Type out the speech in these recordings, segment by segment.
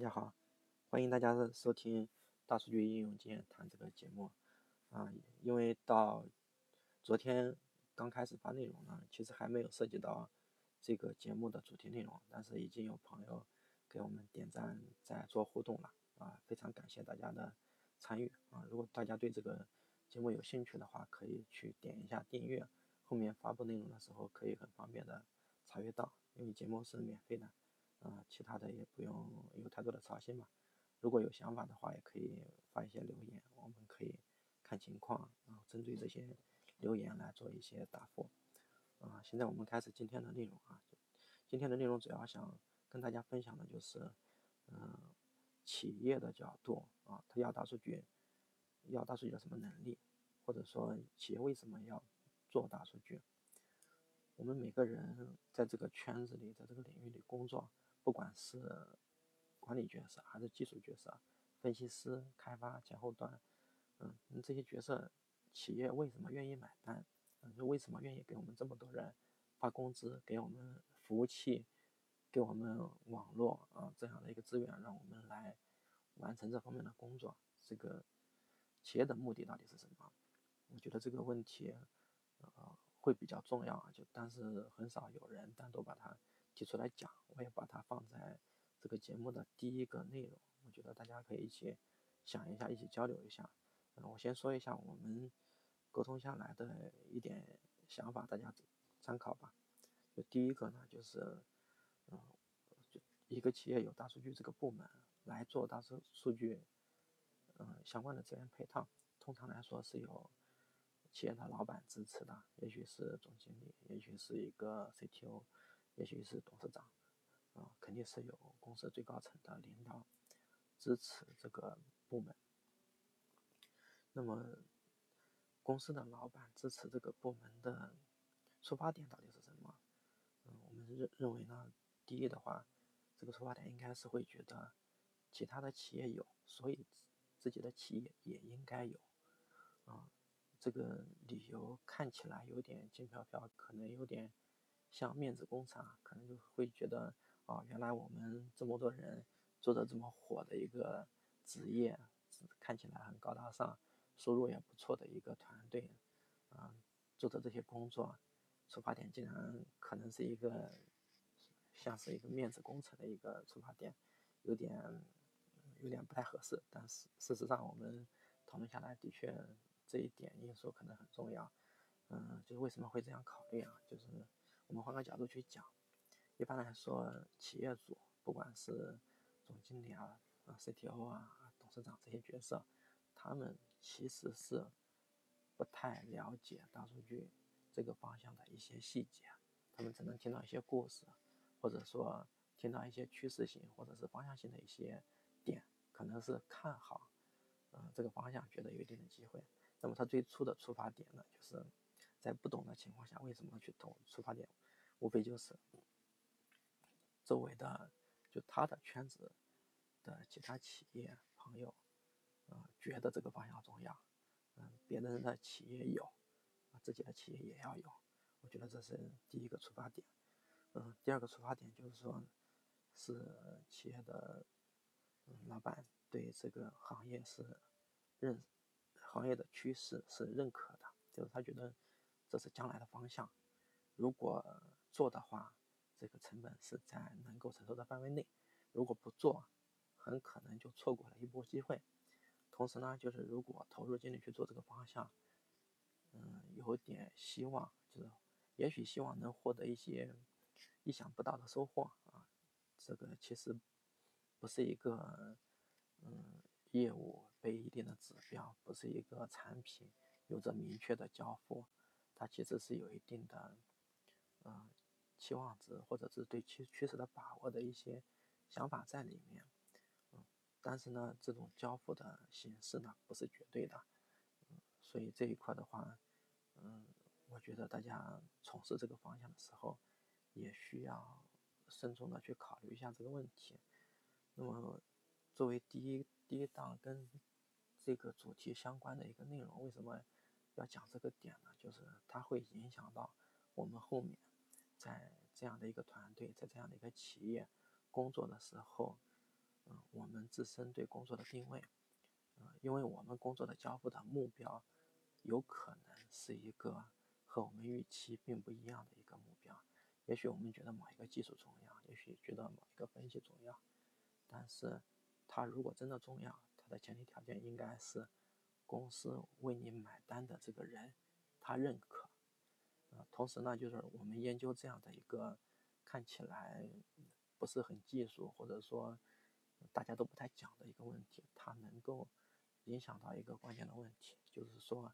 大家好，欢迎大家收听大数据应用经验谈这个节目啊。因为到昨天刚开始发内容呢，其实还没有涉及到这个节目的主题内容，但是已经有朋友给我们点赞在做互动了啊，非常感谢大家的参与啊。如果大家对这个节目有兴趣的话，可以去点一下订阅，后面发布内容的时候可以很方便的查阅到，因为节目是免费的。啊，其他的也不用有太多的操心嘛。如果有想法的话，也可以发一些留言，我们可以看情况，然后针对这些留言来做一些答复。啊，现在我们开始今天的内容啊。今天的内容主要想跟大家分享的就是，嗯，企业的角度啊，他要大数据，要大数据的什么能力，或者说企业为什么要做大数据？我们每个人在这个圈子里，在这个领域里工作。不管是管理角色还是技术角色，分析师、开发、前后端，嗯，这些角色，企业为什么愿意买单？嗯，就为什么愿意给我们这么多人发工资，给我们服务器，给我们网络啊这样的一个资源，让我们来完成这方面的工作？这个企业的目的到底是什么？我觉得这个问题，呃，会比较重要啊。就但是很少有人单独把它。提出来讲，我也把它放在这个节目的第一个内容。我觉得大家可以一起想一下，一起交流一下。嗯，我先说一下我们沟通下来的一点想法，大家参考吧。就第一个呢，就是嗯，就一个企业有大数据这个部门来做大数数据，嗯，相关的资源配套，通常来说是有企业的老板支持的，也许是总经理，也许是一个 CTO。也许是董事长，啊，肯定是有公司最高层的领导支持这个部门。那么，公司的老板支持这个部门的出发点到底是什么？嗯，我们认认为呢，第一的话，这个出发点应该是会觉得其他的企业有，所以自己的企业也应该有。啊，这个理由看起来有点轻飘飘，可能有点。像面子工程，可能就会觉得，哦，原来我们这么多人做的这么火的一个职业，看起来很高大上，收入也不错的一个团队，啊，做的这些工作，出发点竟然可能是一个像是一个面子工程的一个出发点，有点有点不太合适。但是事实上，我们讨论下来，的确这一点因素可能很重要。嗯，就是为什么会这样考虑啊？就是。我们换个角度去讲，一般来说，企业主不管是总经理啊、啊 CTO 啊、董事长这些角色，他们其实是不太了解大数据这个方向的一些细节，他们只能听到一些故事，或者说听到一些趋势性或者是方向性的一些点，可能是看好，嗯，这个方向，觉得有一定的机会。那么他最初的出发点呢，就是在不懂的情况下，为什么去投出发点？无非就是周围的，就他的圈子的其他企业朋友，呃，觉得这个方向重要，嗯，别人的企业有，啊，自己的企业也要有，我觉得这是第一个出发点，嗯，第二个出发点就是说，是企业的，老板对这个行业是认，行业的趋势是认可的，就是他觉得这是将来的方向，如果。做的话，这个成本是在能够承受的范围内。如果不做，很可能就错过了一波机会。同时呢，就是如果投入精力去做这个方向，嗯，有点希望，就是也许希望能获得一些意想不到的收获啊。这个其实不是一个嗯业务被一定的指标，不是一个产品有着明确的交付，它其实是有一定的嗯。期望值，或者是对趋趋势的把握的一些想法在里面，嗯，但是呢，这种交付的形式呢不是绝对的，嗯，所以这一块的话，嗯，我觉得大家从事这个方向的时候，也需要慎重的去考虑一下这个问题。那么，作为第一第一档跟这个主题相关的一个内容，为什么要讲这个点呢？就是它会影响到我们后面。在这样的一个团队，在这样的一个企业工作的时候，嗯，我们自身对工作的定位，嗯，因为我们工作的交付的目标，有可能是一个和我们预期并不一样的一个目标。也许我们觉得某一个技术重要，也许觉得某一个分析重要，但是它如果真的重要，它的前提条件应该是公司为你买单的这个人他认可。同时呢，就是我们研究这样的一个看起来不是很技术，或者说大家都不太讲的一个问题，它能够影响到一个关键的问题，就是说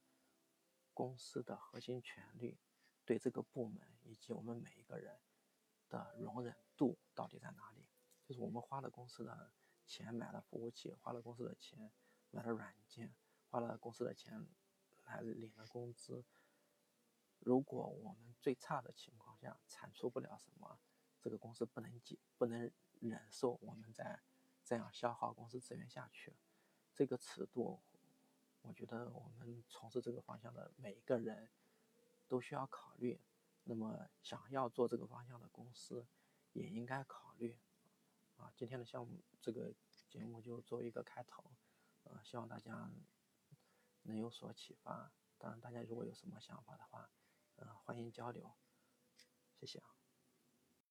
公司的核心权力对这个部门以及我们每一个人的容忍度到底在哪里？就是我们花了公司的钱买了服务器，花了公司的钱买了软件，花了公司的钱来领了工资。如果我们最差的情况下产出不了什么，这个公司不能接不能忍受我们在这样消耗公司资源下去，这个尺度，我觉得我们从事这个方向的每一个人都需要考虑。那么想要做这个方向的公司也应该考虑。啊，今天的项目这个节目就作为一个开头，呃，希望大家能有所启发。当然，大家如果有什么想法的话，欢迎交流，谢谢啊。